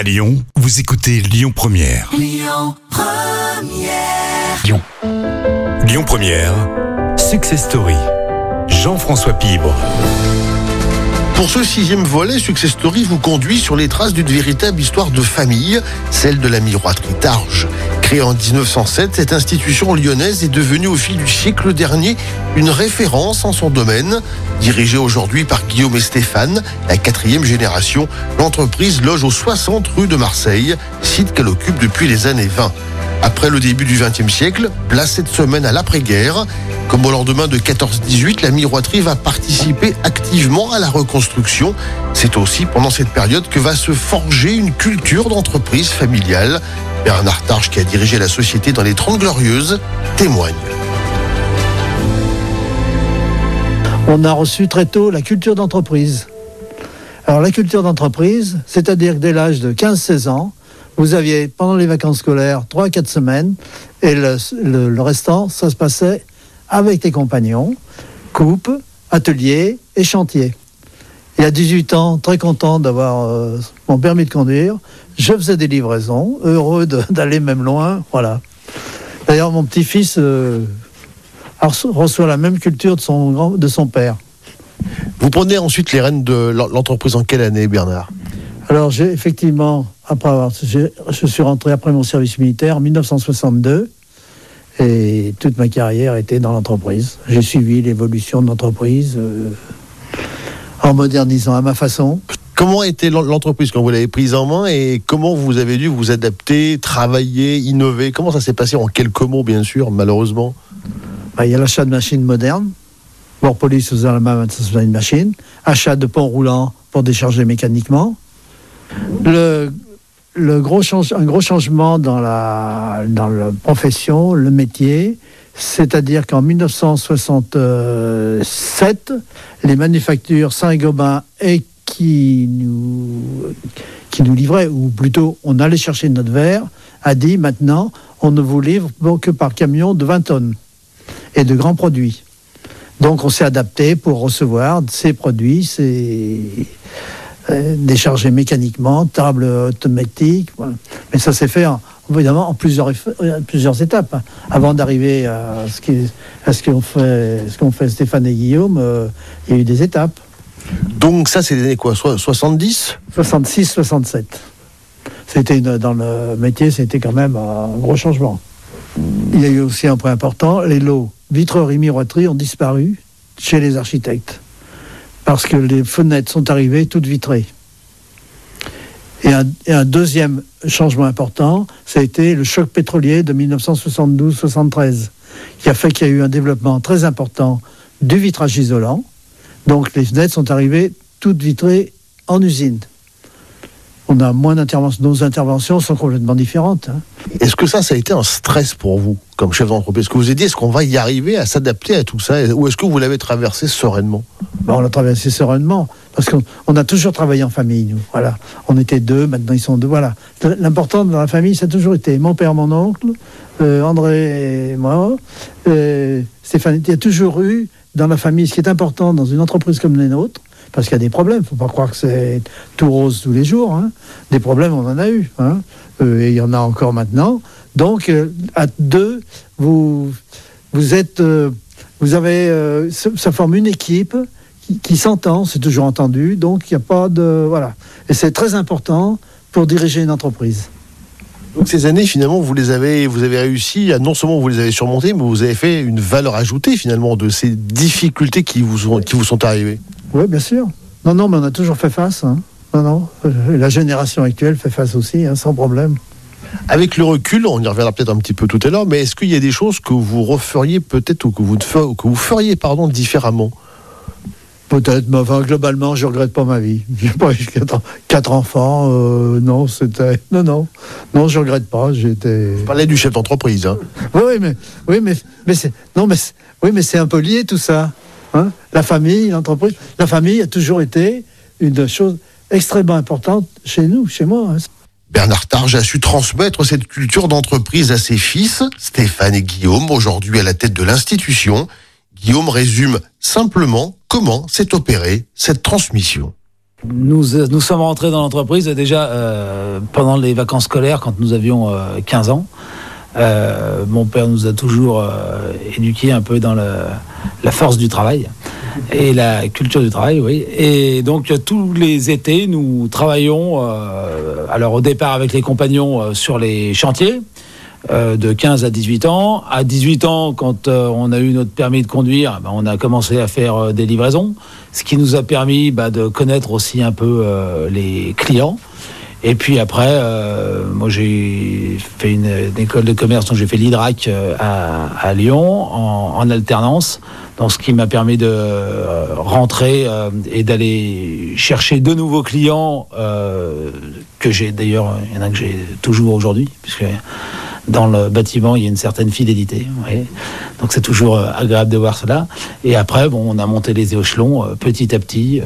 À Lyon, vous écoutez Lyon Première. Lyon Première. Lyon. Lyon Première. Success Story. Jean-François Pibre. Pour ce sixième volet, Success Story vous conduit sur les traces d'une véritable histoire de famille, celle de la miroiterie d'Arges. Créée en 1907, cette institution lyonnaise est devenue au fil du siècle dernier une référence en son domaine. Dirigée aujourd'hui par Guillaume et Stéphane, la quatrième génération, l'entreprise loge aux 60 rues de Marseille, site qu'elle occupe depuis les années 20. Après le début du XXe siècle, place cette semaine à l'après-guerre. Comme au lendemain de 14-18, la miroiterie va participer activement à la reconstruction. C'est aussi pendant cette période que va se forger une culture d'entreprise familiale. Bernard Targe, qui a dirigé la société dans les 30 Glorieuses, témoigne. On a reçu très tôt la culture d'entreprise. Alors la culture d'entreprise, c'est-à-dire dès l'âge de 15-16 ans, vous aviez pendant les vacances scolaires 3-4 semaines et le, le- le restant, ça se passait avec tes compagnons, coupe, atelier et chantier. Et à 18 ans, très content d'avoir euh, mon permis de conduire, je faisais des livraisons, heureux d'aller même loin, voilà. D'ailleurs, mon petit-fils euh, a reço- reçoit la même culture de son, grand- de son père. Vous prenez ensuite les rênes de l'en- l'entreprise en quelle année, Bernard? Alors, j'ai effectivement, après avoir, je suis rentré après mon service militaire en 1962 et toute ma carrière était dans l'entreprise. J'ai suivi l'évolution de l'entreprise euh, en modernisant à ma façon. Comment était l'en- l'entreprise quand vous l'avez prise en main et comment vous avez dû vous adapter, travailler, innover? Comment ça s'est passé en quelques mots, bien sûr, malheureusement? Bah, il y a l'achat de machines modernes. Bord police ça faisait une machine. Achat de ponts roulants pour décharger mécaniquement. Le, le gros change, un gros changement dans la, dans la profession, le métier, c'est-à-dire qu'en 1967, les manufactures Saint-Gobain et qui nous, livraient, ou plutôt on allait chercher notre verre, a dit maintenant on ne vous livre que par camion de 20 tonnes et de grands produits. Donc on s'est adapté pour recevoir ces produits, ces euh, déchargés mécaniquement, table automatique. Mais ça s'est fait en- évidemment en plusieurs, euh, plusieurs étapes. hein. Avant d'arriver à ce qu'ont fait, ce fait Stéphane et Guillaume, euh, il y a eu des étapes. Donc ça, c'est les années quoi so- 70 66-67. C'était une- dans le métier, c'était quand même un gros changement. Il y a eu aussi un point important, les lots vitrerie, miroiterie ont disparu chez les architectes parce que les fenêtres sont arrivées toutes vitrées. Et un, et un deuxième changement important, ça a été le choc pétrolier de 1972-73, qui a fait qu'il y a eu un développement très important du vitrage isolant. Donc les fenêtres sont arrivées toutes vitrées en usine. On a moins d'interventions. Nos interventions sont complètement différentes. hein. Est-ce que ça, ça a été un stress pour vous, comme chef d'entreprise? Est-ce que vous êtes dit, est-ce qu'on va y arriver à s'adapter à tout ça? Ou est-ce que vous l'avez traversé sereinement? On l'a traversé sereinement, parce qu'on on a toujours travaillé en famille, nous. Voilà. On était deux, maintenant ils sont deux. Voilà. L'important dans la famille, ça a toujours été mon père, mon oncle, euh, André moi. euh, Stéphane, il y a toujours eu dans la famille, ce qui est important dans une entreprise comme les nôtres, parce qu'il y a des problèmes, faut pas croire que c'est tout rose tous les jours. hein. Des problèmes, on en a eu. hein. Euh, et il y en a encore maintenant. Donc, à deux, vous, vous êtes. vous avez. ça forme une équipe qui, qui s'entend, c'est toujours entendu, donc il n'y a pas de. Voilà. Et c'est très important pour diriger une entreprise. Donc ces années, finalement, vous les avez, vous avez réussi à non seulement vous les avez surmontées, mais vous avez fait une valeur ajoutée finalement de ces difficultés qui vous sont, qui vous sont arrivées. Oui, bien sûr. Non, non, mais on a toujours fait face. hein. Non, non. Euh, La génération actuelle fait face aussi, hein, sans problème. Avec le recul, on y reviendra peut-être un petit peu tout à l'heure, mais est-ce qu'il y a des choses que vous referiez peut-être ou que vous, que vous feriez pardon, différemment? Peut-être, mais enfin, globalement, je regrette pas ma vie. J'ai pas eu quatre, quatre enfants. euh, non, c'était. Non, non. Non, je regrette pas. J'étais. Je parlais du chef d'entreprise. hein. Oui, oui, mais, oui, mais, mais c'est, non, mais, oui, mais c'est un peu lié tout ça. hein. la famille, l'entreprise, la famille a toujours été une chose extrêmement importante chez nous, chez moi. hein. Bernard Targe a su transmettre cette culture d'entreprise à ses fils, Stéphane et Guillaume, aujourd'hui à la tête de l'institution. Guillaume résume simplement comment s'est opérée cette transmission. Nous, euh, nous sommes rentrés dans l'entreprise déjà euh, pendant les vacances scolaires quand nous avions euh, 15 ans. Euh, mon père nous a toujours euh, éduqués un peu dans la force du travail et la culture du travail, oui. Et donc euh, tous les étés, nous travaillons, euh, alors au départ avec les compagnons euh, sur les chantiers, euh, de 15 à 18 ans. À 18 ans, quand euh, on a eu notre permis de conduire, ben, on a commencé à faire euh, des livraisons, ce qui nous a permis bah, de connaître aussi un peu euh, les clients. Et puis après, euh, moi j'ai fait une, une école de commerce, donc j'ai fait l'IDRAC à, à Lyon en, en alternance, donc ce qui m'a permis de rentrer et d'aller chercher de nouveaux clients que j'ai d'ailleurs, il y en a que j'ai toujours aujourd'hui, puisque dans le bâtiment, il y a une certaine fidélité. Donc c'est toujours euh, agréable de voir cela. Et après, bon, on a monté les échelons euh, petit à petit. euh,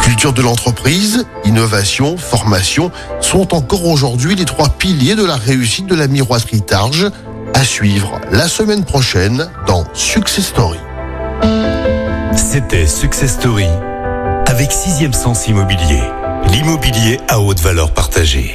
Culture de l'entreprise, innovation, formation sont encore aujourd'hui les trois piliers de la réussite de la miroiterie Targe. À suivre la semaine prochaine dans Success Story. C'était Success Story avec Sixième Sens Immobilier. L'immobilier à haute valeur partagée.